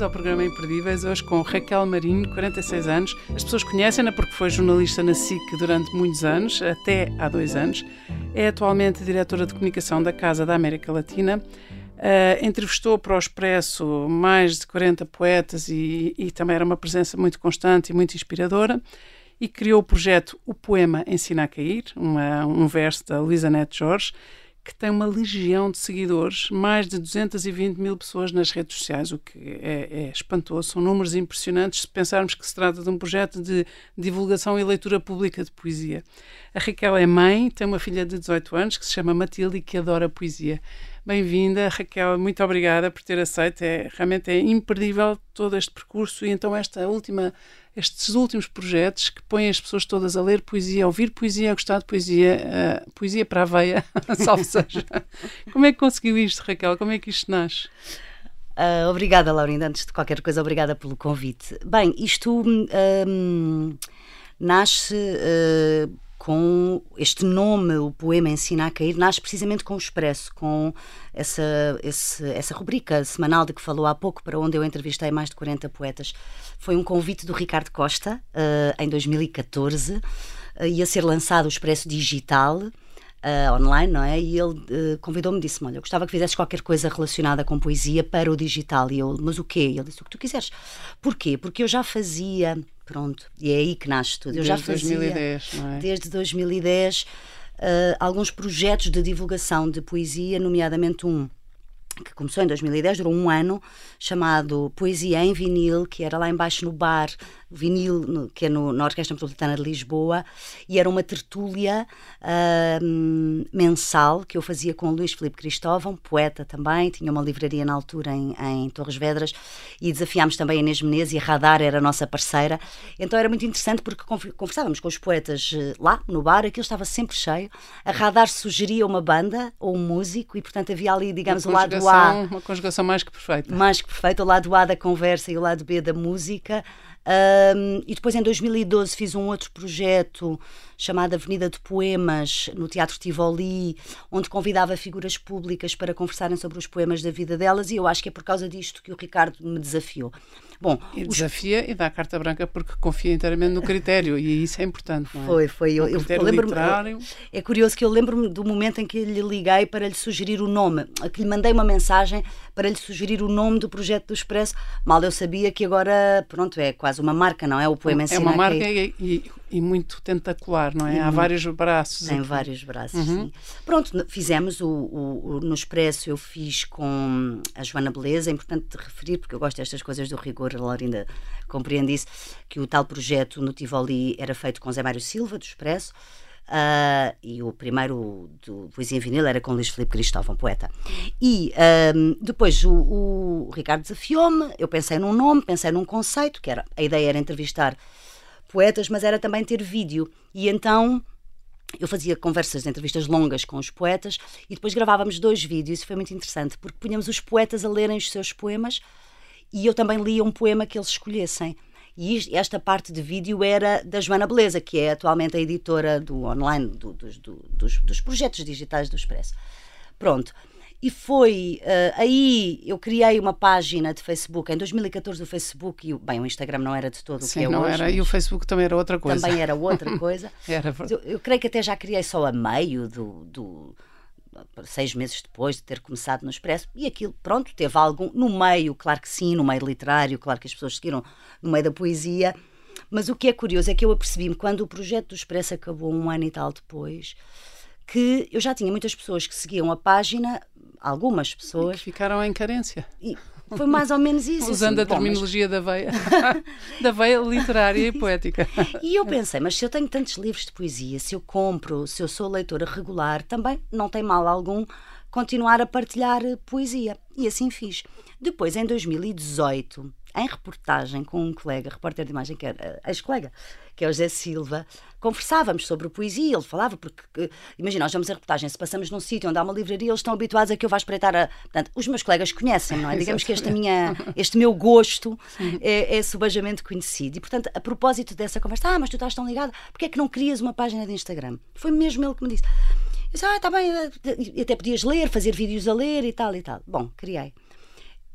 bem-vindos ao programa Imperdíveis, hoje com Raquel Marinho, 46 anos. As pessoas conhecem-na porque foi jornalista na SIC durante muitos anos, até há dois anos. É atualmente diretora de comunicação da Casa da América Latina. Uh, entrevistou para o Expresso mais de 40 poetas e, e também era uma presença muito constante e muito inspiradora e criou o projeto O Poema Ensina a Cair, uma, um verso da Luísa Neto Jorge, que tem uma legião de seguidores, mais de 220 mil pessoas nas redes sociais, o que é, é, espantoso. São números impressionantes se pensarmos que se trata de um projeto de divulgação e leitura pública de poesia. A Raquel é mãe, tem uma filha de 18 anos que se chama Matilde e que adora poesia. Bem-vinda, Raquel, muito obrigada por ter aceito. É, realmente é imperdível todo este percurso e então esta última estes últimos projetos que põem as pessoas todas a ler poesia, a ouvir poesia, a gostar de poesia, uh, poesia para a veia, salve seja. Como é que conseguiu isto, Raquel? Como é que isto nasce? Uh, obrigada, Laurinda. Antes de qualquer coisa, obrigada pelo convite. Bem, isto um, nasce uh, com este nome, o poema Ensina a Cair, nasce precisamente com o Expresso, com essa, esse, essa rubrica semanal de que falou há pouco, para onde eu entrevistei mais de 40 poetas. Foi um convite do Ricardo Costa, uh, em 2014, uh, ia ser lançado o Expresso Digital. Uh, online, não é? E ele uh, convidou-me e disse-me: Olha, eu gostava que fizesses qualquer coisa relacionada com poesia para o digital. E eu, mas o quê? E ele disse: O que tu quiseres. Porquê? Porque eu já fazia Pronto, e é aí que nasce tudo. Eu desde já fazia, 2010, não é? Desde 2010, uh, alguns projetos de divulgação de poesia, nomeadamente um que começou em 2010, durou um ano, chamado Poesia em Vinil, que era lá embaixo no bar vinil, que é no, na Orquestra Metropolitana de Lisboa, e era uma tertúlia uh, mensal que eu fazia com o Luís Filipe Cristóvão, poeta também, tinha uma livraria na altura em, em Torres Vedras, e desafiámos também a Inês Menezes, e a Radar era a nossa parceira. Então era muito interessante porque conversávamos com os poetas eh, lá no bar, aquilo estava sempre cheio. A Radar sugeria uma banda ou um músico, e portanto havia ali, digamos, o lado A. Uma conjugação mais que perfeita. Mais que perfeita, o lado A da conversa e o lado B da música. Um, e depois em 2012 fiz um outro projeto chamado Avenida de Poemas no Teatro Tivoli, onde convidava figuras públicas para conversarem sobre os poemas da vida delas, e eu acho que é por causa disto que o Ricardo me desafiou. Bom, e desafia os... e dá a carta branca porque confia inteiramente no critério e isso é importante. É? Foi, foi. Eu, eu, eu lembro É curioso que eu lembro-me do momento em que lhe liguei para lhe sugerir o nome, que lhe mandei uma mensagem para lhe sugerir o nome do projeto do Expresso. Mal eu sabia que agora, pronto, é quase uma marca, não é? O poema É uma marca e, e, e, muito tentacular, não é? E Há vários braços. Tem aqui. vários braços, uhum. sim. Pronto, fizemos o, o, o, no Expresso, eu fiz com a Joana Beleza, é importante referir, porque eu gosto destas coisas do rigor, a Laurinda compreende isso, que o tal projeto no Tivoli era feito com Zé Mário Silva, do Expresso, Uh, e o primeiro do Poesia em Vinil era com Luís Filipe Cristóvão, poeta. E um, depois o, o Ricardo desafiou-me, eu pensei num nome, pensei num conceito, que era a ideia era entrevistar poetas, mas era também ter vídeo. E então eu fazia conversas, entrevistas longas com os poetas e depois gravávamos dois vídeos. Isso foi muito interessante, porque punhamos os poetas a lerem os seus poemas e eu também lia um poema que eles escolhessem. E esta parte de vídeo era da Joana Beleza, que é atualmente a editora do online, do, dos, do, dos, dos, projetos digitais do Expresso. Pronto. E foi uh, aí eu criei uma página de Facebook em 2014 o Facebook e bem o Instagram não era de todo o Sim, que é não hoje, era e o Facebook também era outra coisa. Também era outra coisa. era. Eu, eu, creio que até já criei só a meio do, do seis meses depois de ter começado no Expresso, e aquilo, pronto, teve algum, no meio, claro que sim, no meio literário, claro que as pessoas seguiram no meio da poesia, mas o que é curioso é que eu apercebi-me, quando o projeto do Expresso acabou um ano e tal depois, que eu já tinha muitas pessoas que seguiam a página, algumas pessoas. E que ficaram em carência. E, foi mais ou menos isso. Usando assim, a terminologia mas... da veia, da veia literária e poética. E eu pensei, mas se eu tenho tantos livros de poesia, se eu compro, se eu sou leitora regular, também não tem mal algum continuar a partilhar poesia. E assim fiz. Depois, em 2018, em reportagem com um colega, repórter de imagem, que era ex-colega, que é o José Silva, conversávamos sobre poesia, ele falava, porque, imagina, nós vamos a reportagem, se passamos num sítio onde há uma livraria, eles estão habituados a que eu vá espreitar a... Portanto, os meus colegas conhecem, não é? Digamos que esta minha, este meu gosto é, é subajamente conhecido. E, portanto, a propósito dessa conversa, ah, mas tu estás tão ligado, porque é que não crias uma página de Instagram? Foi mesmo ele que me disse. Eu disse, ah, está bem, e até podias ler, fazer vídeos a ler e tal e tal. Bom, criei.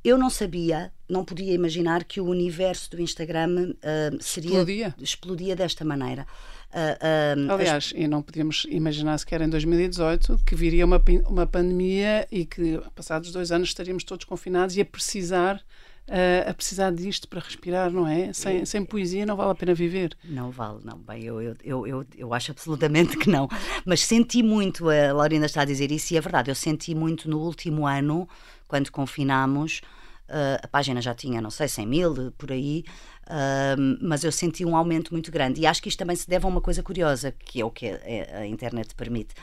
Eu não sabia não podia imaginar que o universo do Instagram uh, seria explodia. explodia desta maneira. Uh, uh, Aliás, as... e não podíamos imaginar sequer em 2018 que viria uma, uma pandemia e que, passados dois anos, estaríamos todos confinados e a precisar a precisar disto para respirar, não é? Sem, sem poesia não vale a pena viver. Não vale, não. Bem, eu, eu, eu, eu, eu acho absolutamente que não. Mas senti muito, a Laurinda está a dizer isso e é verdade, eu senti muito no último ano, quando confinámos, Uh, a página já tinha, não sei, 100 mil, por aí, uh, mas eu senti um aumento muito grande. E acho que isto também se deve a uma coisa curiosa, que é o que a, internet permite.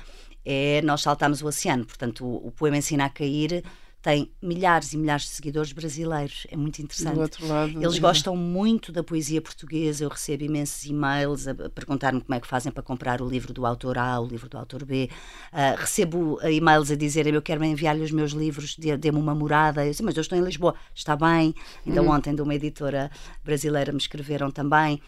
É nós saltamos o oceano, portanto, o, o poema ensina a cair tem milhares e milhares de seguidores brasileiros. É muito interessante. Do outro lado, Eles gostam muito da poesia portuguesa. Eu recebo imensos e-mails a perguntar-me como é que fazem para comprar o livro do autor A, o livro do autor B. Uh, recebo e-mails a dizerem eu quero enviar-lhe os meus livros, dê-me uma morada. Eu disse, mas eu estou em Lisboa. Está bem. Então, hum. ontem, de uma editora brasileira, me escreveram também.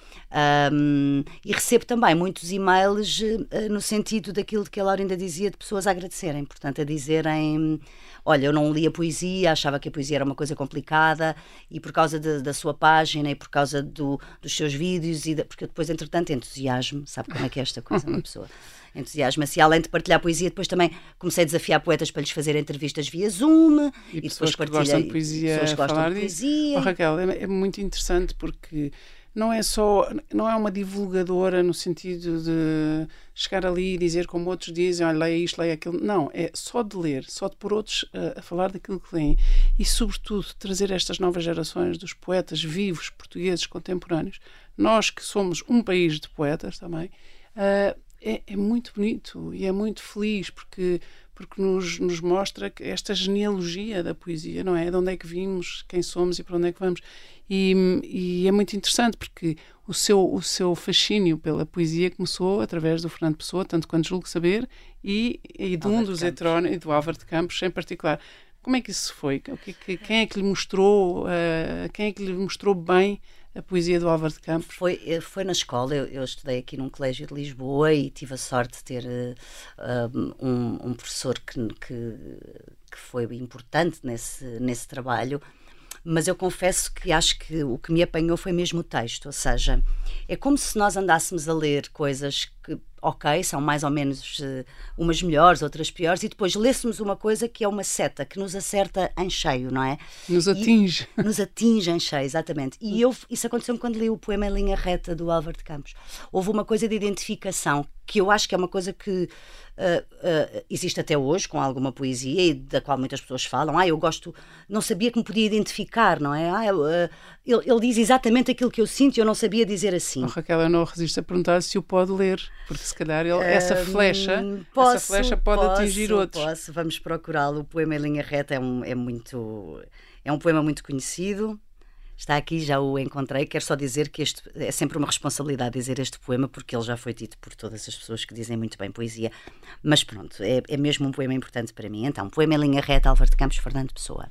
Um, e recebo também muitos e-mails uh, no sentido daquilo que a Laura ainda dizia, de pessoas a agradecerem. Portanto, a dizerem olha, eu não lia poesia, achava que a poesia era uma coisa complicada e por causa de, da sua página e por causa do, dos seus vídeos, e de, porque depois, entretanto, entusiasmo, sabe como é que é esta coisa, uma pessoa entusiasma-se. Além de partilhar poesia, depois também comecei a desafiar poetas para lhes fazer entrevistas via Zoom. E, e depois partilhei. Gostam de poesia, pessoas gostam de poesia. Oh, Raquel, é, é muito interessante porque não é só, não é uma divulgadora no sentido de chegar ali e dizer como outros dizem, olha, leia isto, leia aquilo. Não, é só de ler, só de pôr outros a, a falar daquilo que leem e, sobretudo, trazer estas novas gerações dos poetas vivos portugueses contemporâneos. Nós que somos um país de poetas também, uh, é, é muito bonito e é muito feliz porque porque nos, nos mostra esta genealogia da poesia, não é? De onde é que vimos, quem somos e para onde é que vamos. E, e, é muito interessante porque o seu, o seu fascínio pela poesia começou através do Fernando Pessoa, tanto quanto julgo saber, e, e de um dos heterónimos, e do Álvaro de Campos em particular. Como é que isso foi? Quem é que lhe mostrou, uh, quem é que lhe mostrou bem a poesia do Álvaro de Campos? Foi, eh, foi na escola, eu, eu, estudei aqui num colégio de Lisboa e tive a sorte de ter uh, um, um, professor que, que, que, foi importante nesse, nesse trabalho. Mas eu confesso que acho que o que me apanhou foi mesmo o texto, ou seja, é como se nós andássemos a ler coisas que, ok, são mais ou menos uh, umas melhores, outras piores, e depois lêssemos uma coisa que é uma seta, que nos acerta em cheio, não é? Nos atinge. E, nos atinge em cheio, exatamente. E eu, isso aconteceu-me quando li o poema Em Linha Reta do Álvaro de Campos. Houve uma coisa de identificação, que eu acho que é uma coisa que uh, uh, existe até hoje com alguma poesia e da qual muitas pessoas falam. Ah, eu gosto, não sabia que me podia identificar, não é? Ah, eu, ele, ele, diz exatamente aquilo que eu sinto e eu não sabia dizer assim. Oh, Raquel, eu não resisto a perguntar se o pode ler, porque se calhar ele, essa flecha, posso, essa flecha pode posso, atingir outros. Posso, vamos procurá-lo. O poema em linha reta é, um, é muito é um poema muito conhecido está aqui, já o encontrei. Quero só dizer que este é sempre uma responsabilidade dizer este poema, porque ele já foi dito por todas as pessoas que dizem muito bem poesia. Mas pronto, é, é mesmo um poema importante para mim. Então, poema em linha reta, Álvaro de Campos, Fernando Pessoa.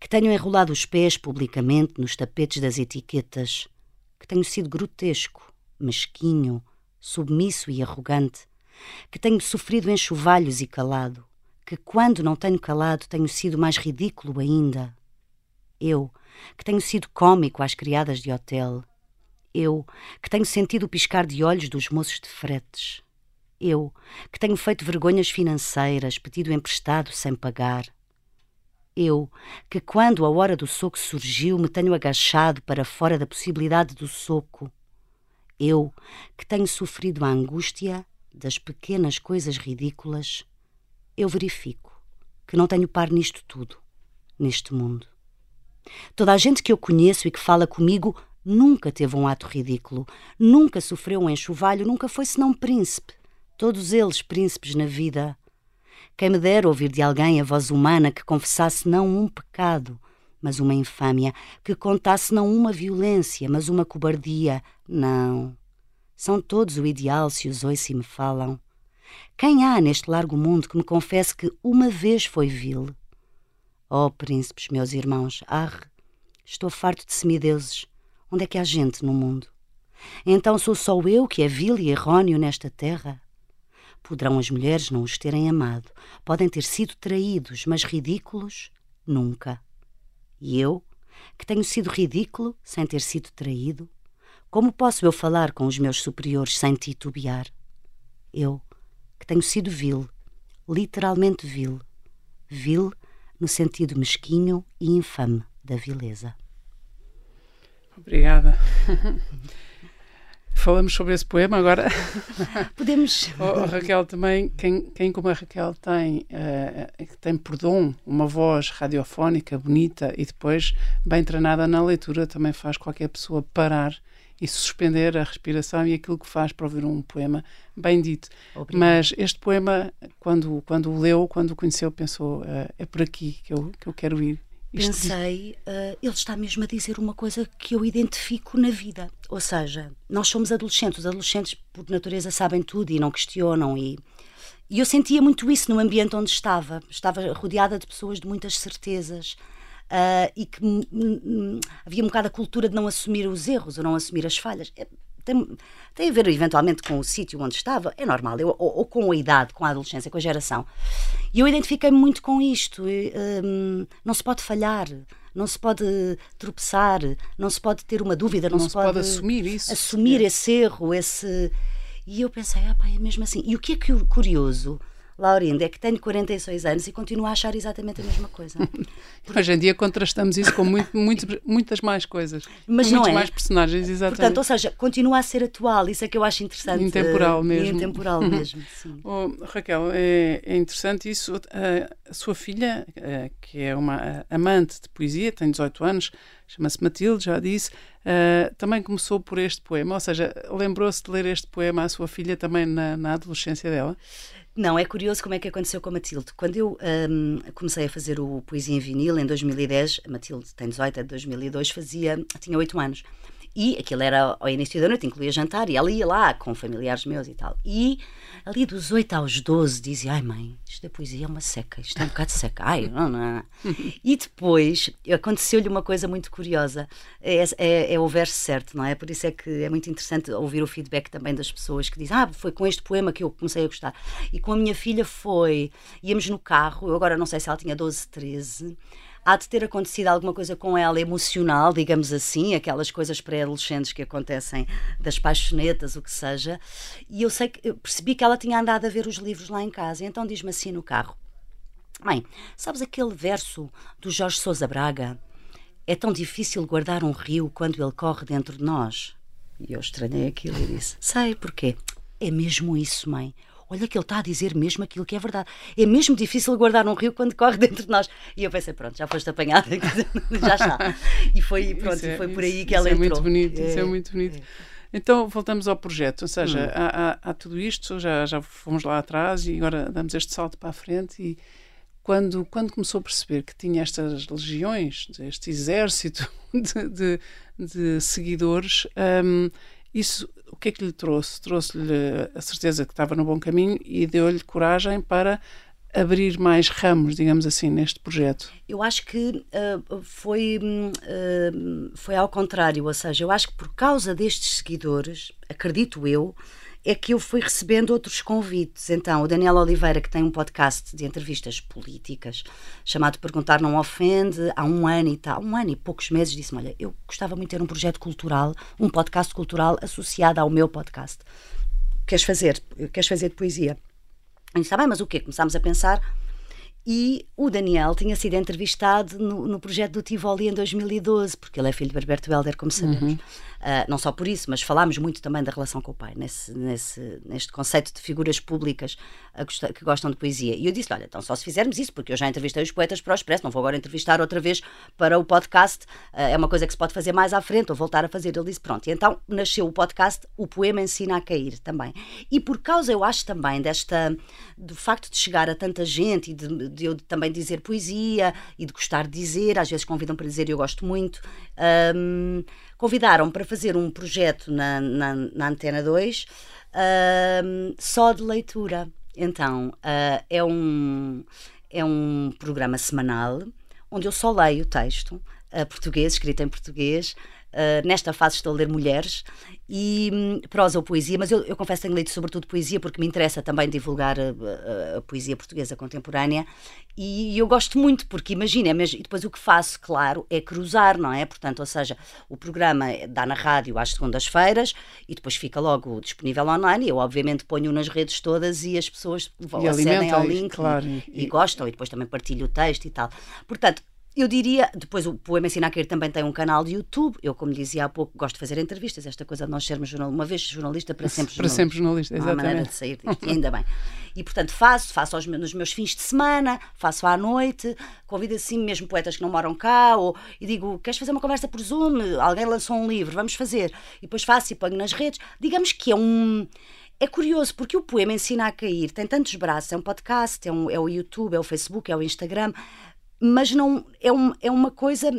que tenho enrolado os pés publicamente nos tapetes das etiquetas, que tenho sido grotesco, mesquinho, submisso e arrogante, que tenho sofrido enxovalhos e calado, que quando não tenho calado tenho sido mais ridículo ainda, eu, que tenho sido cômico às criadas de hotel. Eu, que tenho sentido o piscar de olhos dos moços de fretes. Eu, que tenho feito vergonhas financeiras, pedido emprestado sem pagar. Eu, que quando a hora do soco surgiu, me tenho agachado para fora da possibilidade do soco. Eu, que tenho sofrido a angústia das pequenas coisas ridículas, eu verifico que não tenho par nisto tudo, neste mundo. Toda a gente que eu conheço e que fala comigo nunca teve um ato ridículo, nunca sofreu um enxovalho, nunca foi senão príncipe. Todos eles príncipes na vida. Quem me dera ouvir de alguém a voz humana que confessasse não um pecado, mas uma infâmia, que contasse não uma violência, mas uma cobardia. Não. São todos o ideal se os ouço e me falam. Quem há neste largo mundo que me confesse que uma vez foi vil? Oh, príncipes, meus irmãos, arre, estou farto de semideuses. Onde é que há gente no mundo? Então sou só eu que é vil e errôneo nesta terra? Poderão as mulheres não os terem amado, podem ter sido traídos, mas ridículos? Nunca. E eu, que tenho sido ridículo sem ter sido traído, como posso eu falar com os meus superiores sem titubear? Eu, que tenho sido vil, literalmente vil, vil no sentido mesquinho e infame da vileza. Obrigada. Falamos sobre esse poema agora. Podemos. Oh, Raquel, também, quem, quem como a Raquel tem, uh, tem por dom uma voz radiofónica bonita e depois bem treinada na leitura, também faz qualquer pessoa parar e suspender a respiração e aquilo que faz para ouvir um poema bem dito. Mas este poema, quando, quando o leu, quando o conheceu, pensou: uh, é por aqui que eu, que eu quero ir. Pensei, uh, ele está mesmo a dizer uma coisa que eu identifico na vida. Ou seja, nós somos adolescentes, os adolescentes, por natureza, sabem tudo e não questionam. E, e eu sentia muito isso no ambiente onde estava. Estava rodeada de pessoas de muitas certezas. Uh, e que havia um bocado a cultura de não assumir os erros ou não assumir as falhas. Tem, tem a ver eventualmente com o sítio onde estava, é normal, eu, ou, ou, com a idade, com a adolescência, com a geração. E eu identifiquei-me muito com isto. E, um, não se pode falhar, não se pode tropeçar, não se pode ter uma dúvida, não, não se, pode, pode, assumir isso. Assumir é. esse erro, esse. E eu pensei, ah, pá, é mesmo assim. E o que é curioso Laurinda, é que tenho 46 anos e continuo a achar exatamente a mesma coisa. Hoje em dia contrastamos isso com muito, muito, muitas mais coisas. Mas não é. mais personagens, exatamente. Portanto, ou seja, continua a ser atual, isso é que eu acho interessante. Intemporal mesmo. Intemporal mesmo, sim. Oh, Raquel, é, é, interessante isso. A, sua filha, a, que é uma amante de poesia, tem 18 anos, chama-se Matilde, já disse, uh, também começou por este poema, ou seja, lembrou-se de ler este poema à sua filha também na, na adolescência dela? Não, é curioso como é que aconteceu com a Matilde. Quando eu um, comecei a fazer o Poesia em Vinil, em 2010, a Matilde tem 18, é de 2002, fazia, tinha 8 anos. E aquilo era ao início da noite, incluía jantar, e ela ia lá com familiares meus e tal. E ali dos 8 aos 12 dizia: Ai mãe, isto da poesia é uma seca, isto é um bocado seca. Ai, não, não. e depois aconteceu-lhe uma coisa muito curiosa: é, é, é, o verso certo, não é? Por isso é que é muito interessante ouvir o feedback também das pessoas que dizem: Ah, foi com este poema que eu comecei a gostar. E com a minha filha foi: íamos no carro, eu agora não sei se ela tinha 12, 13 há de ter acontecido alguma coisa com ela emocional, digamos assim, aquelas coisas pré-adolescentes que acontecem das paixonetas, o que seja. E eu sei que eu percebi que ela tinha andado a ver os livros lá em casa, então diz-me assim no carro: Mãe, sabes aquele verso do Jorge Sousa Braga? É tão difícil guardar um rio quando ele corre dentro de nós. E eu estranhei aquilo e disse: Sei porquê. É mesmo isso, mãe olha que ele está a dizer mesmo aquilo que é verdade. É mesmo difícil guardar um rio quando corre dentro de nós. E eu pensei, pronto, já foste apanhada, já está. E foi, pronto, é, foi por aí que ela isso entrou. É muito bonito, é, isso é muito bonito. É. Então voltamos ao projeto, ou seja, hum. há, há, há, tudo isto, já, já fomos lá atrás e agora damos este salto para a frente e quando, quando começou a perceber que tinha estas legiões, este exército de, de, de seguidores, um, isso o que é que lhe trouxe? Trouxe-lhe a certeza que estava no bom caminho e deu-lhe coragem para abrir mais ramos, digamos assim, neste projeto? Eu acho que uh, foi, uh, foi ao contrário, ou seja, eu acho que por causa destes seguidores, acredito eu, é que eu fui recebendo outros convites. Então, o Daniel Oliveira, que tem um podcast de entrevistas políticas, chamado Perguntar Não Ofende, há um ano e tal, um ano e poucos meses, disse-me: Olha, eu gostava muito de ter um projeto cultural, um podcast cultural associado ao meu podcast. Queres fazer? Queres fazer de poesia? Eu disse: Está bem, mas o quê? Começámos a pensar e o Daniel tinha sido entrevistado no, no, projeto do Tivoli em 2012, porque ele é filho de Alberto Helder, como sabemos. Uhum. Uh, não só por isso, mas falámos muito também da relação com o pai, nesse, nesse, neste conceito de figuras públicas que gostam de poesia. E eu disse: Olha, então só se fizermos isso, porque eu já entrevistei os poetas para o Expresso, não vou agora entrevistar outra vez para o podcast, uh, é uma coisa que se pode fazer mais à frente, ou voltar a fazer. Ele disse: Pronto, e então nasceu o podcast O Poema Ensina a Cair também. E por causa, eu acho também, desta do facto de chegar a tanta gente e de de eu também dizer poesia e de gostar de dizer, às vezes convidam para dizer e eu gosto muito. Um, convidaram para fazer um projeto na, na, na Antena 2 um, só de leitura. Então, uh, é, um, é um programa semanal onde eu só leio texto uh, português, escrito em português, Uh, nesta fase estou a ler mulheres e um, prosa ou poesia, mas eu, eu, confesso que tenho lido sobretudo poesia porque me interessa também divulgar a, a, a poesia portuguesa contemporânea e eu gosto muito porque imagina, e depois o que faço, claro, é cruzar, não é? Portanto, ou seja, o programa dá na rádio às segundas-feiras e depois fica logo disponível online e eu obviamente ponho nas redes todas e as pessoas vão acedem ao link claro, e, e, e gostam e depois também partilho o texto e tal. Portanto, eu diria, depois o Poema Ensinar a Cair também tem um canal de YouTube. Eu, como dizia há pouco, gosto de fazer entrevistas. Esta coisa de nós sermos jornalista, uma vez jornalista, para sempre jornalista. Para sempre jornalista, exatamente. Não há maneira de sair disto, ainda bem. E, portanto, faço, faço aos, nos meus fins de semana, faço à noite, convido assim mesmo poetas que não moram cá, ou, e digo, queres fazer uma conversa por Zoom? Alguém lançou um livro, vamos fazer. E depois faço e ponho nas redes. Digamos que é um... É curioso, porque o poema ensina a cair, tem tantos braços, é um podcast, é, um, é o YouTube, é o Facebook, é o Instagram, mas não é, um, é uma coisa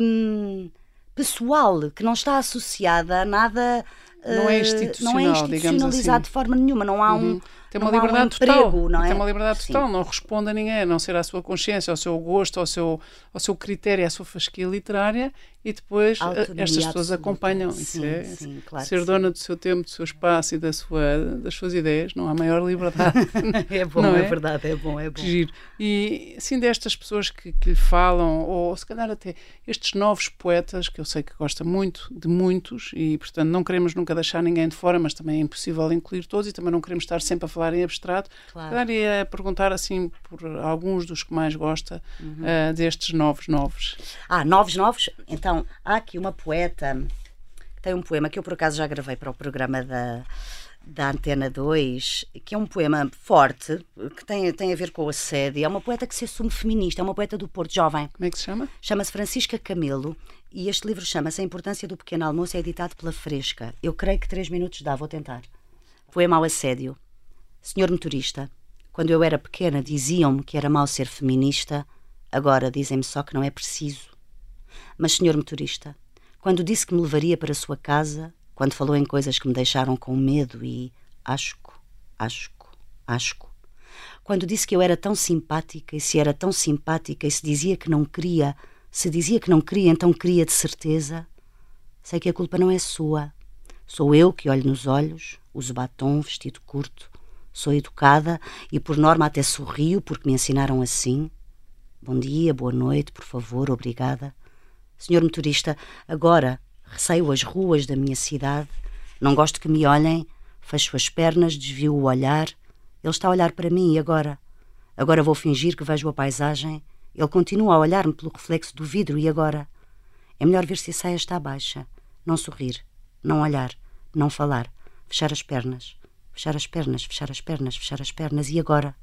hum, pessoal que não está associada a nada. Não é institucional, não é institucionalizado assim. de forma nenhuma, não há um. Uhum tem uma liberdade um total. Emprego, não é? Tem uma liberdade total, Sim. não responde a ninguém, a não ser à sua consciência, ao seu gosto, ao seu, ao seu critério, à sua fasquia literária e depois eh, Autonomia estas pessoas acompanham. Sim, é, sim, claro ser dona do seu tempo, do seu espaço e da sua, das suas ideias, não há maior liberdade. é bom, não é? é? verdade, é bom, é bom. Giro. E assim, destas pessoas que, que lhe falam, ou se calhar até estes novos poetas, que eu sei que gosta muito de muitos, e portanto não queremos nunca deixar ninguém de fora, mas também é impossível incluir todos, e também não queremos estar sempre a falar em abstrato. Claro. Calhar ia perguntar assim por alguns dos que mais gosta uhum. uh, destes novos novos. Ah, novos novos? Então há aqui uma poeta que tem um poema que eu por acaso já gravei para o programa da, da Antena 2, que é um poema forte, que tem, tem a ver com o assédio. É uma poeta que se assume feminista, é uma poeta do Porto Jovem. Como é que se chama? Chama-se Francisca Camelo e este livro chama-se A Importância do Pequeno Almoço, é editado pela Fresca. Eu creio que três minutos dá, vou tentar. Poema ao assédio. Senhor motorista, quando eu era pequena diziam-me que era mau ser feminista, agora dizem-me só que não é preciso. Mas, senhor motorista, quando disse que me levaria para a sua casa, quando falou em coisas que me deixaram com medo e asco, asco, asco, quando disse que eu era tão simpática e se era tão simpática e se dizia que não queria, se dizia que não queria, então queria de certeza, sei que a culpa não é sua. Sou eu que olho nos olhos, uso batom, vestido curto, sou educada e por norma até sorrio porque me ensinaram assim. Bom dia, boa noite, por favor, obrigada. Senhor motorista, agora receio as ruas da minha cidade. Não gosto que me olhem. Fecho as pernas, desvio o olhar. Ele está a olhar para mim e agora? Agora vou fingir que vejo a paisagem. Ele continua a olhar-me pelo reflexo do vidro e agora? É melhor ver se a saia está baixa. Não sorrir, não olhar, não falar. Fechar as pernas. Fechar as pernas, fechar as pernas, fechar as pernas. E agora?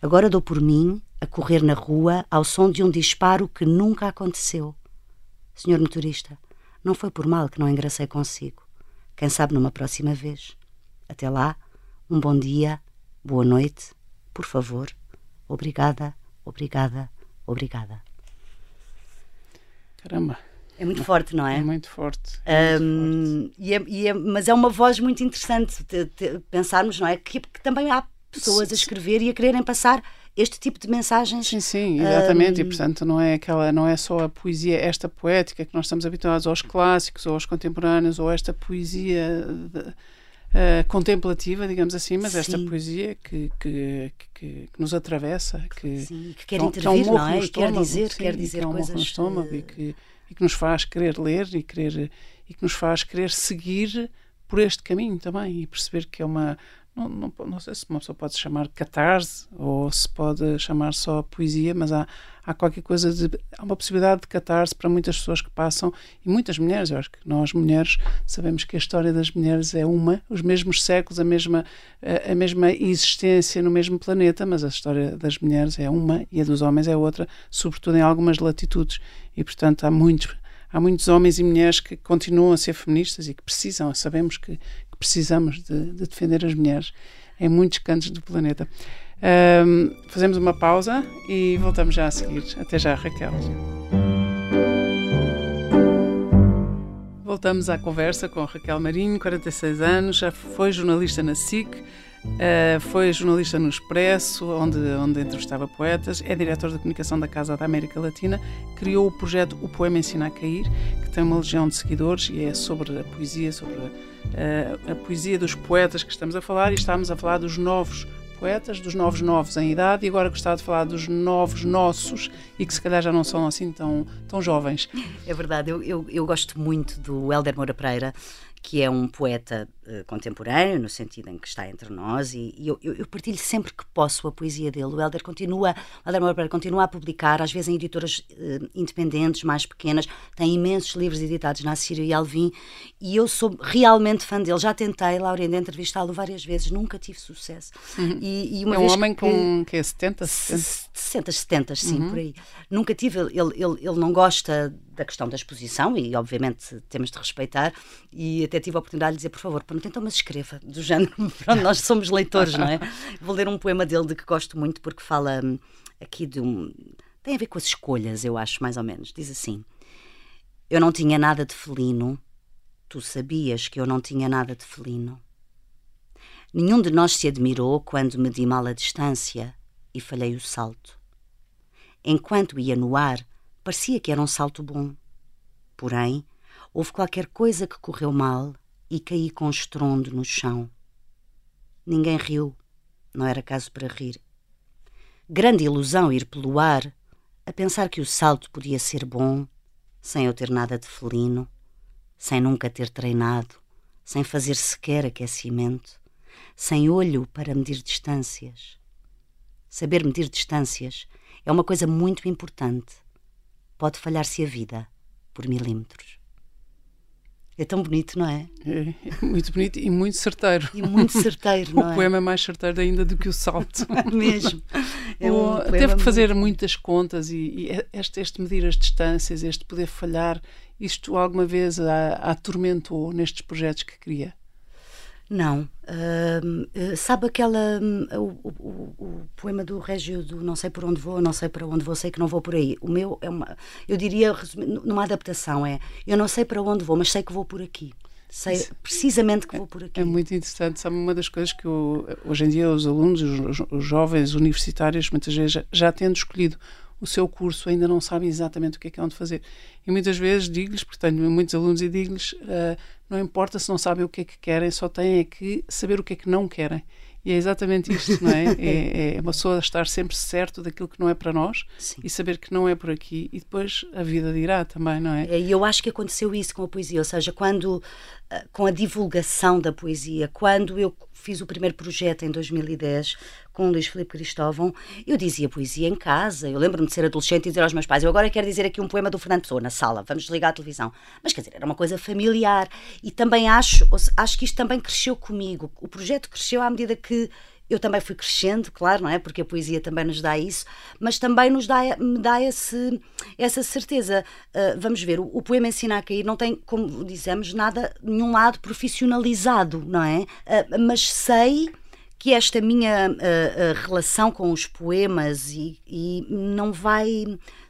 Agora dou por mim a correr na rua ao som de um disparo que nunca aconteceu. Senhor motorista, não foi por mal que não engracei consigo. Quem sabe numa próxima vez. Até lá, um bom dia, boa noite, por favor. Obrigada, obrigada, obrigada. Caramba. É muito forte, não é? É muito forte. É muito forte. E é, e é, mas é uma voz muito interessante de, de pensarmos, não é? Que, que também há pessoas a escrever e a quererem passar este tipo de mensagens. Sim, sim, exatamente. Um... E portanto não é aquela, não é só a poesia, esta poética que nós estamos habituados aos clássicos ou aos contemporâneos ou esta poesia de, uh, contemplativa, digamos assim, mas sim. esta poesia que, que, que, que, nos atravessa, que, sim, que quer intervir, não é? Estômago, quer dizer, sim, quer dizer que é um coisas. No estômago, e, que, e que nos faz querer ler e querer e que nos faz querer seguir por este caminho também e perceber que é uma não, não, não, sei se uma pessoa pode chamar catarse ou se pode chamar só poesia, mas há, há qualquer coisa de. Há uma possibilidade de catarse para muitas pessoas que passam e muitas mulheres. Eu acho que nós, mulheres, sabemos que a história das mulheres é uma, os mesmos séculos, a mesma, a, a mesma existência no mesmo planeta, mas a história das mulheres é uma e a dos homens é outra, sobretudo em algumas latitudes. E, portanto, há muitos há muitos homens e mulheres que continuam a ser feministas e que precisam, sabemos que, precisamos de, de defender as mulheres. em muitos cantos do planeta. Um, fazemos uma pausa e voltamos já a seguir. Até já, Raquel. Voltamos à conversa com Raquel Marinho, 46 anos, já foi jornalista na SIC, uh, foi jornalista no Expresso, onde, onde entrevistava poetas, é diretor de comunicação da Casa da América Latina, criou o projeto O Poema Ensina a Cair, que tem uma legião de seguidores e é sobre a poesia, sobre a, a poesia dos poetas que estamos a falar e estamos a falar dos novos poetas, dos novos novos em idade, e agora gostava de falar dos novos nossos e que se calhar já não são assim tão, tão jovens. É verdade, eu, eu, eu gosto muito do Helder Moura Pereira que é um poeta uh, contemporâneo, no sentido em que está entre nós, e, e eu, eu, partilho sempre que posso a poesia dele. O Helder continua, o Helder Moura continua a publicar, às vezes em editoras uh, independentes, mais pequenas, tem imensos livros editados na Síria e Alvim, e eu sou realmente fã dele. Já tentei, Laurinda, entrevistá-lo várias vezes, nunca tive sucesso. Uhum. E, e é um homem que, com que é 70, 70? 60, 70, sim, uhum. por aí. Nunca tive, ele, ele, ele não gosta da questão da exposição e obviamente temos de respeitar e até tive a oportunidade de dizer por favor, pronto, então mas escreva do género, pronto, nós somos leitores, não é? Vou ler um poema dele de que gosto muito porque fala hum, aqui de um tem a ver com as escolhas, eu acho, mais ou menos. Diz assim: Eu não tinha nada de felino, tu sabias que eu não tinha nada de felino. Nenhum de nós se admirou quando medi mal a distância e falhei o salto. Enquanto ia no ar, Parecia que era um salto bom. Porém, houve qualquer coisa que correu mal e caí com estrondo no chão. Ninguém riu, não era caso para rir. Grande ilusão ir pelo ar, a pensar que o salto podia ser bom, sem eu ter nada de felino, sem nunca ter treinado, sem fazer sequer aquecimento, sem olho para medir distâncias. Saber medir distâncias é uma coisa muito importante pode falhar-se a vida por milímetros. É tão bonito, não é? é? É, muito bonito e muito certeiro. E muito certeiro, não é? O poema é mais certeiro ainda do que o salto. Mesmo. É um teve que fazer muito... muitas contas e, e, este, este medir as distâncias, este poder falhar, isto alguma vez a, a atormentou nestes projetos que cria? Não. Uh, sabe aquela. Uh, o, o, o, poema do Régio do Não sei por onde vou, não sei para onde vou, sei que não vou por aí. O meu é uma. Eu diria, numa adaptação, é. Eu não sei para onde vou, mas sei que vou por aqui. Sei Isso. precisamente que vou por aqui. É muito interessante. Sabe, uma das coisas que eu, hoje em dia os alunos, os, os jovens universitários, muitas vezes já, já tendo escolhido o seu curso, ainda não sabem exatamente o que é que é onde fazer. E muitas vezes digo-lhes, porque tenho muitos alunos, e digo-lhes: uh, não importa se não sabem o que é que querem, só têm é que saber o que é que não querem. E é exatamente isto, não é? é, é uma pessoa estar sempre certo daquilo que não é para nós Sim. e saber que não é por aqui e depois a vida dirá também, não é? é e eu acho que aconteceu isso com a poesia, ou seja, quando ah, com a divulgação da poesia, quando eu fiz o primeiro projeto em 2010 com o Luís Filipe Cristóvão, eu dizia poesia em casa. Eu lembro-me de ser adolescente e dizer aos meus pais: Eu agora quero dizer aqui um poema do Fernando Pessoa na sala, vamos desligar a televisão. Mas quer dizer, era uma coisa familiar. E também acho, acho que isto também cresceu comigo. O projeto cresceu à medida que eu também fui crescendo, claro, não é? Porque a poesia também nos dá isso, mas também nos dá, me dá esse, essa certeza. Uh, vamos ver, o, o, poema Ensina a Cair não tem, como dizemos, nada, nenhum lado profissionalizado, não é? Uh, mas sei que esta minha uh, relação com os poemas e, e, não vai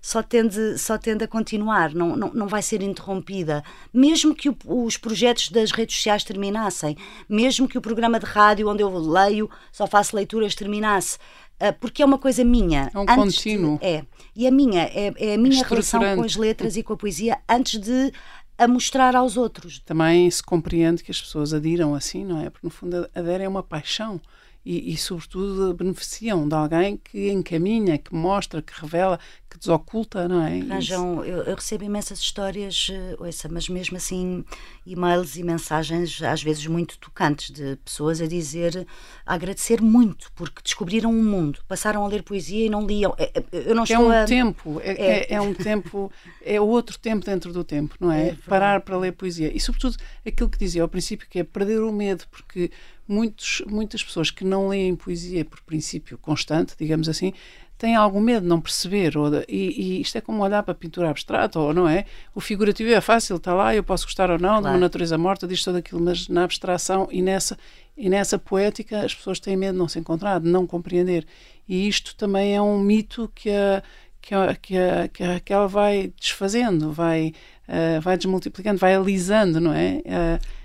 só tende só tende a continuar não, não, não vai ser interrompida. Mesmo que o, os projetos das redes sociais terminassem mesmo que o programa de rádio onde eu leio só faço leituras terminasse uh, porque é uma coisa minha. É um contínuo de, é. E a minha é, é a minha relação com as letras e com a poesia antes de a mostrar aos outros. Também se compreende que as pessoas adiram assim, não é? Porque no fundo aderem a uma paixão e, e, sobretudo, beneficiam de alguém que encaminha, que mostra, que revela, que desoculta, não é? Arranjam, eu, eu, recebo imensas histórias, uh, ouça, mas mesmo assim, e-mails e mensagens, às vezes muito tocantes, de pessoas a dizer, a agradecer muito, porque descobriram um mundo, passaram a ler poesia e não liam. É, é, eu não é um a... tempo, é, é. é, é. um tempo, é outro tempo dentro do tempo, não é? é Parar para ler poesia. E, sobretudo, aquilo que dizia ao princípio, que é perder o medo, porque muitos, muitas pessoas que não leem poesia por princípio constante, digamos assim, têm algum medo de não perceber. Ou de, e, e, isto é como olhar para a pintura abstrata, ou não é? O figurativo é fácil, está lá, eu posso gostar ou não, claro. de uma natureza morta, disto tudo aquilo, mas na abstração e nessa, e nessa poética as pessoas têm medo de não se encontrar, de não compreender. E isto também é um mito que a, que a, que a, que, a, que ela vai desfazendo, vai, uh, vai desmultiplicando, vai alisando, não é? Uh,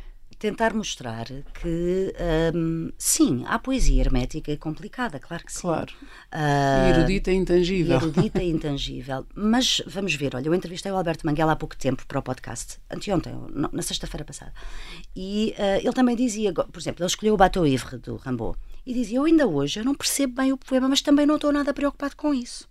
tentar mostrar que um, sim, há poesia hermética e complicada, claro que sim. Claro. Uh, e erudita e intangível. Erudita e intangível. Mas vamos ver, olha, eu entrevistei o Alberto Manguela há pouco tempo para o podcast, anteontem, na sexta-feira passada. E uh, ele também dizia, por exemplo, ele escolheu o Bateau Ivre do Rimbaud e dizia: Eu ainda hoje eu não percebo bem o poema, mas também não estou nada preocupado com isso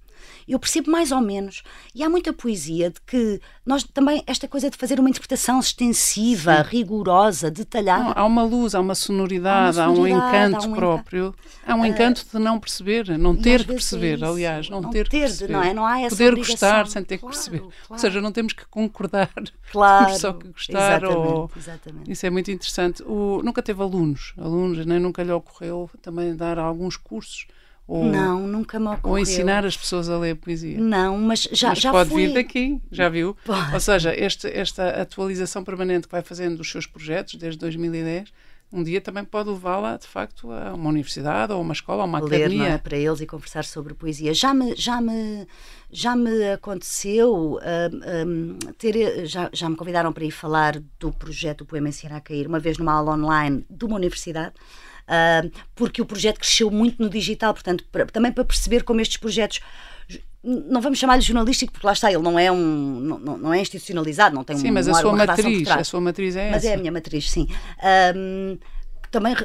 eu percebo mais ou menos. E há muita poesia de que nós também, esta coisa de fazer uma interpretação extensiva, Sim. rigorosa, detalhada. Não, há uma luz, há uma sonoridade, há, uma sonoridade, há um encanto há um próprio. Encanto. Há um encanto de não perceber, não ter que perceber, é aliás, não, não ter, ter que perceber. Não é? não há essa Poder obrigação. gostar sem ter claro, que perceber. Claro. Ou seja, não temos que concordar, claro, temos só que gostar. Exatamente, ou... exatamente. Isso é muito interessante. O... Nunca teve alunos, alunos, nem nunca lhe ocorreu também dar alguns cursos ou, não, nunca me ocorreu. Ou ensinar as pessoas a ler poesia. Não, mas já, mas já pode fui... vir daqui, já viu? Pode. Ou seja, este, esta atualização permanente que vai fazendo dos seus projetos desde 2010 um dia também pode levá-la, de facto, a uma universidade ou uma escola ou uma Ler, academia. É? para eles e conversar sobre poesia. Já me, já me, já me aconteceu uh, um, ter, já, já me convidaram para ir falar do projeto O Poema Ensinar a Cair, uma vez numa aula online de uma universidade porque o projeto cresceu muito no digital, portanto, também para perceber como estes projetos não vamos chamar-lhe jornalístico porque lá está, ele não é um não, não é institucionalizado, não tem sim, um, mas a sua matriz, a sua matriz é mas essa. é a minha matriz, sim. Um, também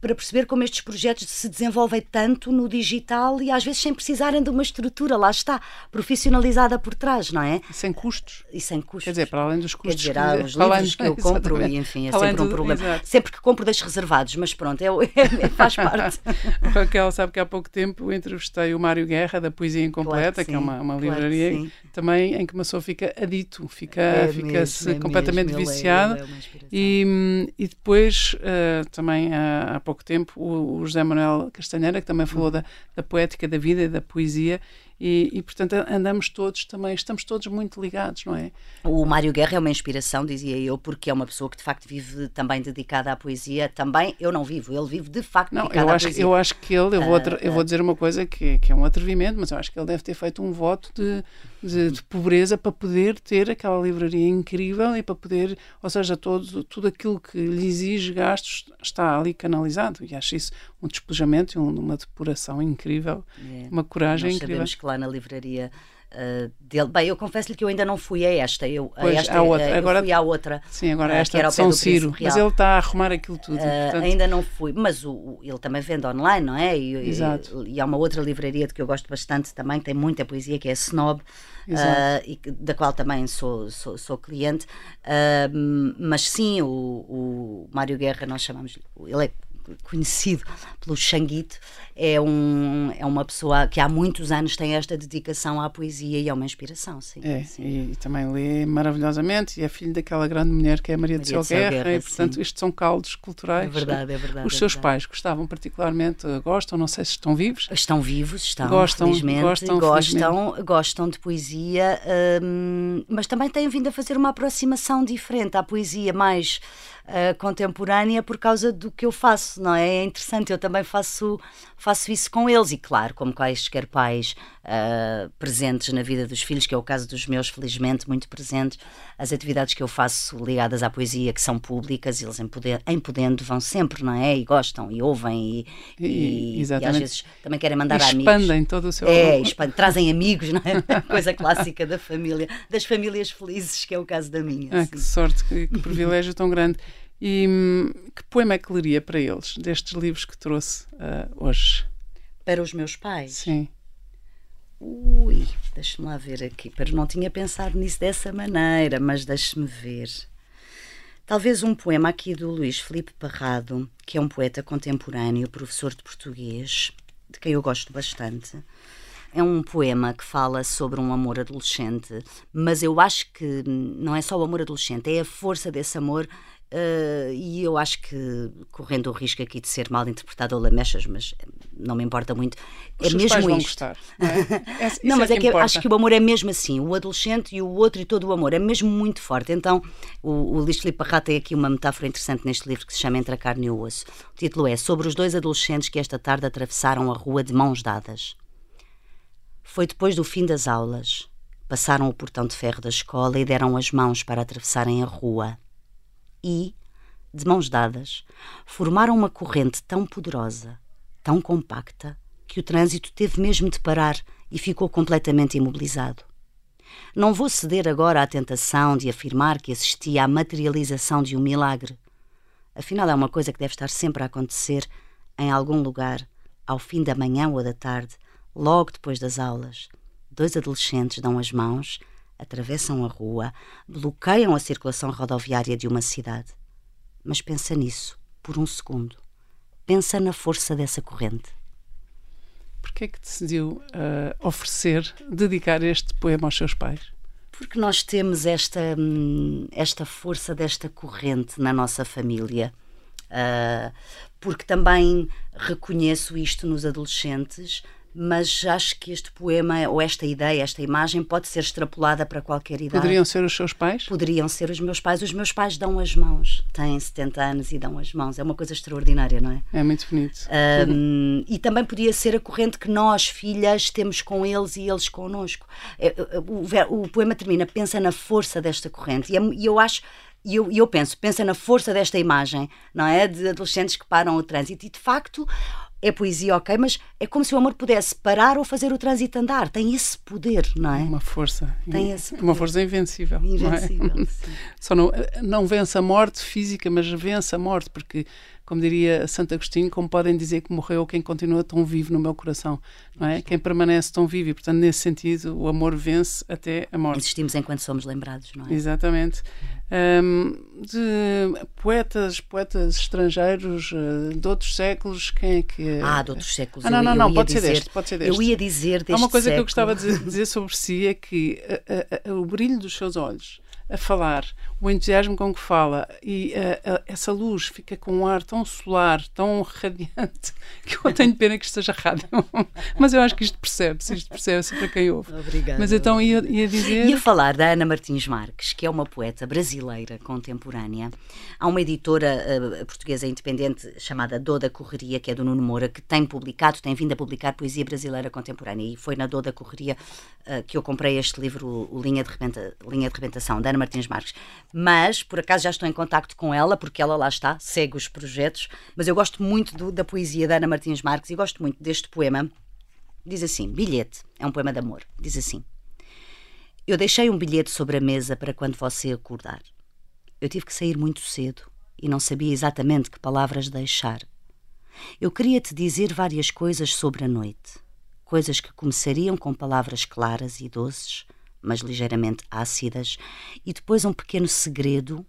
para perceber como estes projetos se desenvolvem tanto no digital e às vezes sem precisarem de uma estrutura, lá está, profissionalizada por trás, não é? Sem custos. E sem custos. Quer dizer, para além dos custos. Quer dizer, há os livros que eu compro e enfim, é sempre um problema. Exato. Sempre que compro deixo reservados, mas pronto, é, é, faz parte. Raquel sabe que há pouco tempo entrevistei o Mário Guerra da Poesia Incompleta, claro que, que, é uma, uma claro livraria também em que uma pessoa fica adito, fica, é fica-se é completamente mesmo, viciado. É, e, e depois uh, também há, há pouco tempo o, o, José Manuel Castanheira, que também falou hum. da, da poética da vida e da poesia, e, e, portanto andamos todos também, estamos todos muito ligados, não é? O Mário Guerra é uma inspiração, dizia eu, porque é uma pessoa que de facto vive também dedicada à poesia. Também eu não vivo, ele vive de facto não, dedicado eu acho, à poesia. Eu acho que ele, eu vou, uh, eu vou dizer uma coisa que, que é um atrevimento, mas eu acho que ele deve ter feito um voto de, de, de, pobreza para poder ter aquela livraria incrível e para poder, ou seja, todo, tudo aquilo que lhe exige gastos está ali canalizado e acho isso um despejamento e uma depuração incrível, é. uma coragem Nós incrível. Sabemos lá na livraria Uh, dele. Bem, eu confesso-lhe que eu ainda não fui a esta. Eu, pois, a esta, outra. Uh, agora, fui à outra. Sim, agora uh, esta era São Ciro. Mas ele está a arrumar aquilo tudo. Portanto... Ainda não fui. Mas o, o, ele também vende online, não é? E, Exato. E, e, há uma outra livraria de que eu gosto bastante também, que tem muita poesia, que é a Snob. e da qual também sou, sou, sou cliente, mas sim, o, o Mário Guerra, nós chamamos, ele é conhecido pelo Xanguito, é, um, é uma pessoa que há muitos anos tem esta dedicação à poesia e é uma inspiração, sim. É, sim. E, também lê maravilhosamente e é filho daquela grande mulher que é Maria, Maria de Céu Guerra, Guerra, e portanto sim. isto são caldos culturais. É verdade, é verdade. Os é seus verdade. pais gostavam particularmente, gostam, não sei se estão vivos. Estão vivos, estão, gostam, felizmente, gostam, gostam, felizmente. gostam de poesia, hum, mas também têm vindo a fazer uma aproximação diferente à poesia mais uh, contemporânea por causa do que eu faço, não é? É interessante, eu também faço, faço isso com eles e, claro, como quaisquer pais uh, presentes na vida dos filhos, que é o caso dos meus, felizmente, muito presentes, as atividades que eu faço ligadas à poesia, que são públicas, eles em, poder, em podendo vão sempre, não é? E gostam, e ouvem, e, e, e, às vezes também querem mandar e amigos. Expandem todo o seu... É, expandem, trazem amigos, não é? Coisa clássica da família, das famílias felizes, que é o caso da minha. Ah, que sorte, que, que privilégio tão grande. E hum, que poema é que leria para eles, destes livros que trouxe uh, hoje? Para os meus pais? Sim. Ui, deixa-me lá ver aqui. Pero não tinha pensado nisso dessa maneira, mas deixe-me ver. Talvez um poema aqui do Luís Felipe Parrado, que é um poeta contemporâneo, professor de português, de quem eu gosto bastante. É um poema que fala sobre um amor adolescente, mas eu acho que não é só o amor adolescente, é a força desse amor Uh, e eu acho que, correndo o risco aqui de ser mal interpretado ou lamechas, mas não me importa muito. Os é mesmo pais vão isto. gostar. Não, é? É- Não, mas é que, importa. acho que o amor é mesmo assim. O adolescente e o outro e todo o amor é mesmo muito forte. Então, o, o Luís Filipe Parra tem aqui uma metáfora interessante neste livro que se chama Entre a Carne e o Osso. O título é Sobre os dois adolescentes que esta tarde atravessaram a rua de mãos dadas. Foi depois do fim das aulas. Passaram o portão de ferro da escola e deram as mãos para atravessarem a rua. E, de mãos dadas, formaram uma corrente tão poderosa, tão compacta, que o trânsito teve mesmo de parar e ficou completamente imobilizado. Não vou ceder agora à tentação de afirmar que assisti à materialização de um milagre. Afinal, é uma coisa que deve estar sempre a acontecer em algum lugar, ao fim da manhã ou da tarde, logo depois das aulas. Dois adolescentes dão as mãos, atravessam a rua, bloqueiam a circulação rodoviária de uma cidade. Mas pensa nisso, por um segundo. Pensa na força dessa corrente. Porquê é que decidiu ah, oferecer, dedicar este poema aos seus pais? Porque nós temos esta, hum, esta força desta corrente na nossa família. Ah, porque também reconheço isto nos adolescentes, mas acho que este poema, ou esta ideia, esta imagem, pode ser extrapolada para qualquer idade. Poderiam ser os seus pais? Poderiam ser os meus pais. Os meus pais dão as mãos. Têm 70 anos e dão as mãos. É uma coisa extraordinária, não é? É muito bonito. Um, e também podia ser a corrente que nós, filhas, temos com eles e eles connosco. É, é, O, ver- o poema termina, pensa na força desta corrente. E, é- eu acho. E eu, eu penso, pensa na força desta imagem, não é? De adolescentes que param o trânsito. E de facto, é poesia, ok, mas é como se o amor pudesse parar ou fazer o trânsito andar. Tem esse poder, não é? Uma força. Tem esse uma poder. força invencível. não é? Invencível. Só não, não vence a morte física, mas vence a morte, porque, como diria Santo Agostinho, como podem dizer que morreu quem continua tão vivo no meu coração, não é? Quem permanece tão vivo, e portanto, nesse sentido, o amor vence até a morte. Existimos enquanto somos lembrados, não é? Exatamente. De poetas, poetas estrangeiros eh, de outros séculos, quem é que. Ah, de outros séculos. Ah, não, não, não, pode ser dizer- deste, pode ser deste. Eu ia dizer deste Há uma coisa que eu século. gostava de dizer- dizer sobre si é que a- a- a- o brilho dos seus olhos a falar, o entusiasmo com que fala e a- a- essa luz fica com um ar tão solar, tão radiante, que eu tenho pena que isto seja rádio. Mas eu acho que isto percebe-se, isto percebe-se para quem ouve. Obrigada. Mas então ia, ia dizer. Ia falar da Ana Martins Marques, que é uma poeta brasileira contemporânea. Há uma editora eh, portuguesa independente chamada Doda Correria, que é do Nuno Moura, que tem publicado, tem vindo a publicar poesia brasileira contemporânea. E foi na Doda Correria eh, que eu comprei este livro, o Linha de, Rebenta- Linha de Rebentação, da Ana Martins Marques. Mas, por acaso, já estou em contacto com ela, porque ela lá está, segue os projetos. Mas eu gosto muito do- da poesia da Ana Martins Marques e gosto muito deste poema. Diz assim: Bilhete. É um poema de amor. Diz assim. Eu deixei um bilhete sobre a mesa para quando você acordar. Eu tive que sair muito cedo e não sabia exatamente que palavras deixar. Eu queria te dizer várias coisas sobre a noite. Coisas que começariam com palavras claras e doces, mas ligeiramente ácidas, e depois um pequeno segredo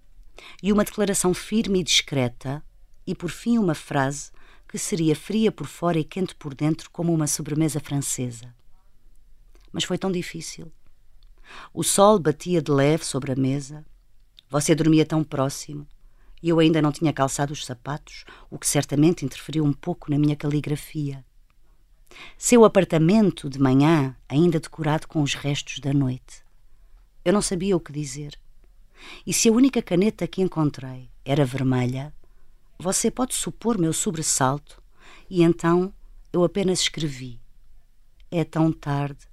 e uma declaração firme e discreta, e por fim uma frase que seria fria por fora e quente por dentro como uma sobremesa francesa. Mas foi tão difícil. O sol batia de leve sobre a mesa. Você dormia tão próximo e eu ainda não tinha calçado os sapatos, o que certamente interferiu um pouco na minha caligrafia. Seu apartamento de manhã, ainda decorado com os restos da noite. Eu não sabia o que dizer. E se a única caneta que encontrei era vermelha, você pode supor meu sobressalto, e então eu apenas escrevi: É tão tarde,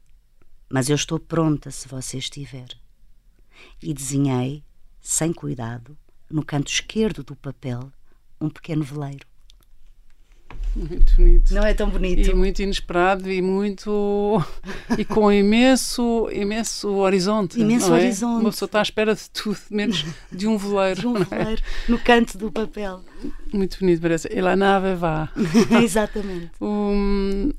mas eu estou pronta se você estiver. E desenhei, sem cuidado, no canto esquerdo do papel, um pequeno veleiro. Muito bonito. Não é tão bonito? E muito inesperado e muito. e com imenso, imenso horizonte. Imenso é? horizonte. Uma pessoa está à espera de tudo, menos de um veleiro. De um é? veleiro no canto do papel. Muito bonito, parece. E lá nave vá. Exatamente. Um,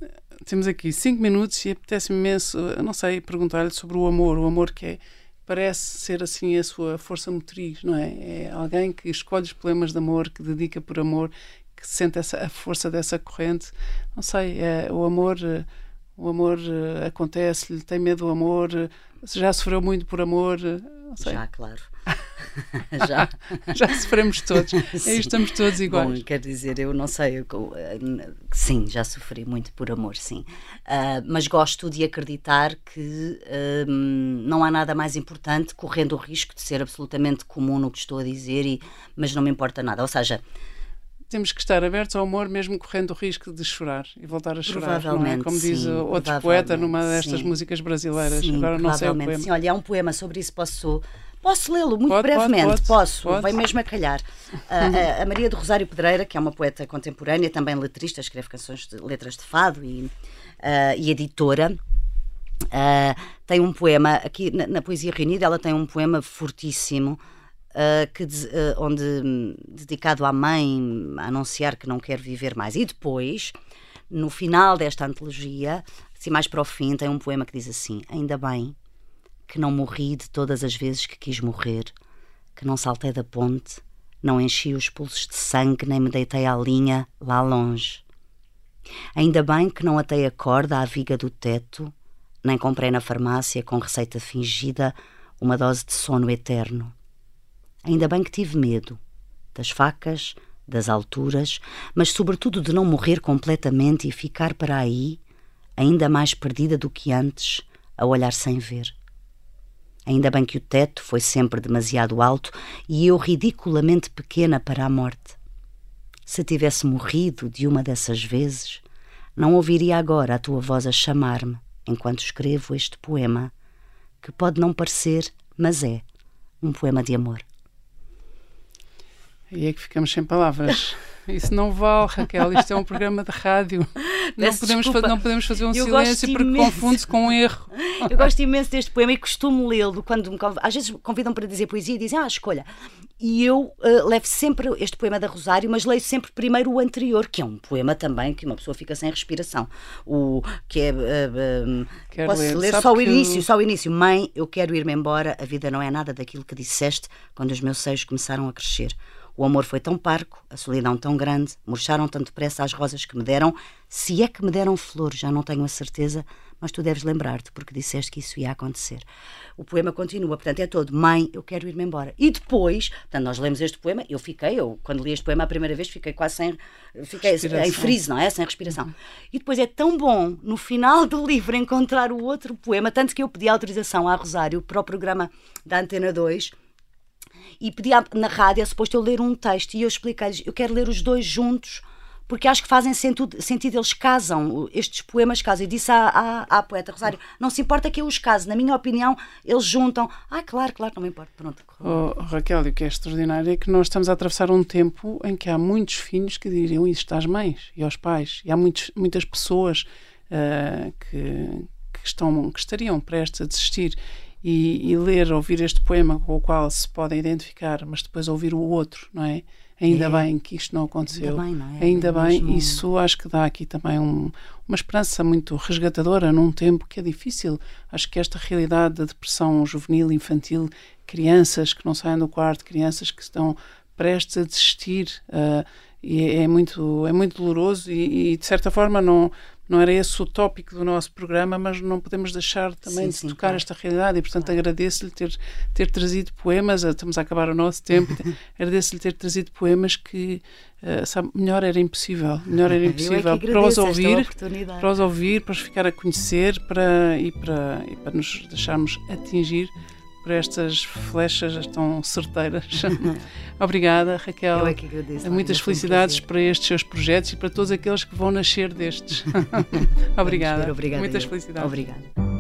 temos aqui cinco minutos e apetece-me imenso, não sei, perguntar-lhe sobre o amor. O amor que é, parece ser assim a sua força motriz, não é? É alguém que escolhe os problemas de amor, que dedica por amor, que sente essa, a força dessa corrente. Não sei, é, o amor. eh, O amor eh, acontece-lhe, tem medo do amor, eh, já sofreu muito por amor, não sei. Já, claro. já. já sofremos todos. Aí estamos todos iguais. Bom, quer dizer, eu não sei. Eu, sim, já sofri muito por amor, sim. Uh, mas gosto de acreditar que uh, não há nada mais importante, correndo o risco de ser absolutamente comum no que estou a dizer, e, mas não me importa nada. Ou seja, temos que estar abertos ao amor, mesmo correndo o risco de chorar e voltar a chorar. Provavelmente, é? Como sim, diz outro poeta numa destas sim. músicas brasileiras. Sim, Agora não sei o poema. Sim, olha, há um poema sobre isso, posso. Posso lê-lo muito pode, brevemente, pode, posso, pode. vem mesmo a calhar. a, a, Maria do Rosário Pedreira, que é uma poeta contemporânea, também letrista, escreve canções de letras de fado e, uh, e editora, uh, tem um poema, aqui na, na, Poesia Reunida, ela tem um poema fortíssimo, uh, que, uh, onde, dedicado à mãe a anunciar que não quer viver mais. E depois, no final desta antologia, assim mais para o fim, tem um poema que diz assim: Ainda bem que não morri de todas as vezes que quis morrer, que não saltei da ponte, não enchi os pulsos de sangue, nem me deitei à linha lá longe. Ainda bem que não atei a corda à viga do teto, nem comprei na farmácia com receita fingida uma dose de sono eterno. Ainda bem que tive medo das facas, das alturas, mas sobretudo de não morrer completamente e ficar para aí, ainda mais perdida do que antes, a olhar sem ver. Ainda bem que o teto foi sempre demasiado alto e eu ridiculamente pequena para a morte. Se tivesse morrido de uma dessas vezes, não ouviria agora a tua voz a chamar-me enquanto escrevo este poema, que pode não parecer, mas é um poema de amor. E é que ficamos sem palavras. Isso não vale, Raquel. Isto é um programa de rádio. Não podemos, não podemos, fazer um eu silêncio porque confunde-se com um erro. Eu gosto imenso deste poema e costumo lê-lo quando me Às vezes convidam para dizer poesia e dizem, ah, escolha. E eu uh, levo sempre este poema da Rosário, mas leio sempre primeiro o anterior, que é um poema também que uma pessoa fica sem respiração. O que é. Uh, uh, posso ler, ler só o início, só o início. Mãe, eu quero ir-me embora, a vida não é nada daquilo que disseste quando os meus seios começaram a crescer. O amor foi tão parco, a solidão tão grande, murcharam tanto depressa as rosas que me deram, se é que me deram flores, já não tenho a certeza, mas tu deves lembrar-te, porque disseste que isso ia acontecer. O poema continua, portanto, é todo, mãe, eu quero ir-me embora. E depois, portanto, nós lemos este poema, eu fiquei, eu, quando li este poema a primeira vez, fiquei quase sem, fiquei respiração. em frise, não é? Sem respiração. Uhum. E depois é tão bom, no final do livro, encontrar o outro poema, tanto que eu pedi autorização à Rosário para o programa da Antena 2, e pedi na rádio, é suposto eu ler um texto e eu expliquei-lhes, eu quero ler os dois juntos porque acho que fazem sentido, sentido eles casam, estes poemas casam. E disse à, à, à, poeta Rosário: não se importa que eu os case, na minha opinião, eles juntam. Ah, claro, claro, não me importa. Pronto. Oh, Raquel, o que é extraordinário é que nós estamos a atravessar um tempo em que há muitos filhos que diriam isto às mães e aos pais, e há muitos, muitas pessoas uh, que, que, estão, que estariam prestes a desistir e, e, ler, ouvir este poema com o qual se podem identificar, mas depois ouvir o outro, não é? Ainda é. bem que isto não aconteceu. Ainda bem, não é? Ainda é bem, mesmo... isso acho que dá aqui também um, uma esperança muito resgatadora num tempo que é difícil. Acho que esta realidade da depressão juvenil, infantil, crianças que não saem do quarto, crianças que estão prestes a desistir, uh, e é, é, muito, é muito doloroso e, e de certa forma não não era esse o tópico do nosso programa, mas não podemos deixar também sim, de sim, tocar claro. esta realidade e, portanto, claro. agradeço-lhe ter, ter trazido poemas, eh, estamos a acabar o nosso tempo, agradeço-lhe ter trazido poemas que, uh, sabe, melhor era impossível, melhor era impossível é para os ouvir, para os ouvir, para os ficar a conhecer para, e, para, e para nos deixarmos atingir por estas flechas tão certeiras. Obrigada, Raquel. Eu é que agradeço. Muitas felicidades para estes seus projetos e para todos aqueles que vão nascer destes. Obrigada. Obrigada. Muitas felicidades. Obrigada.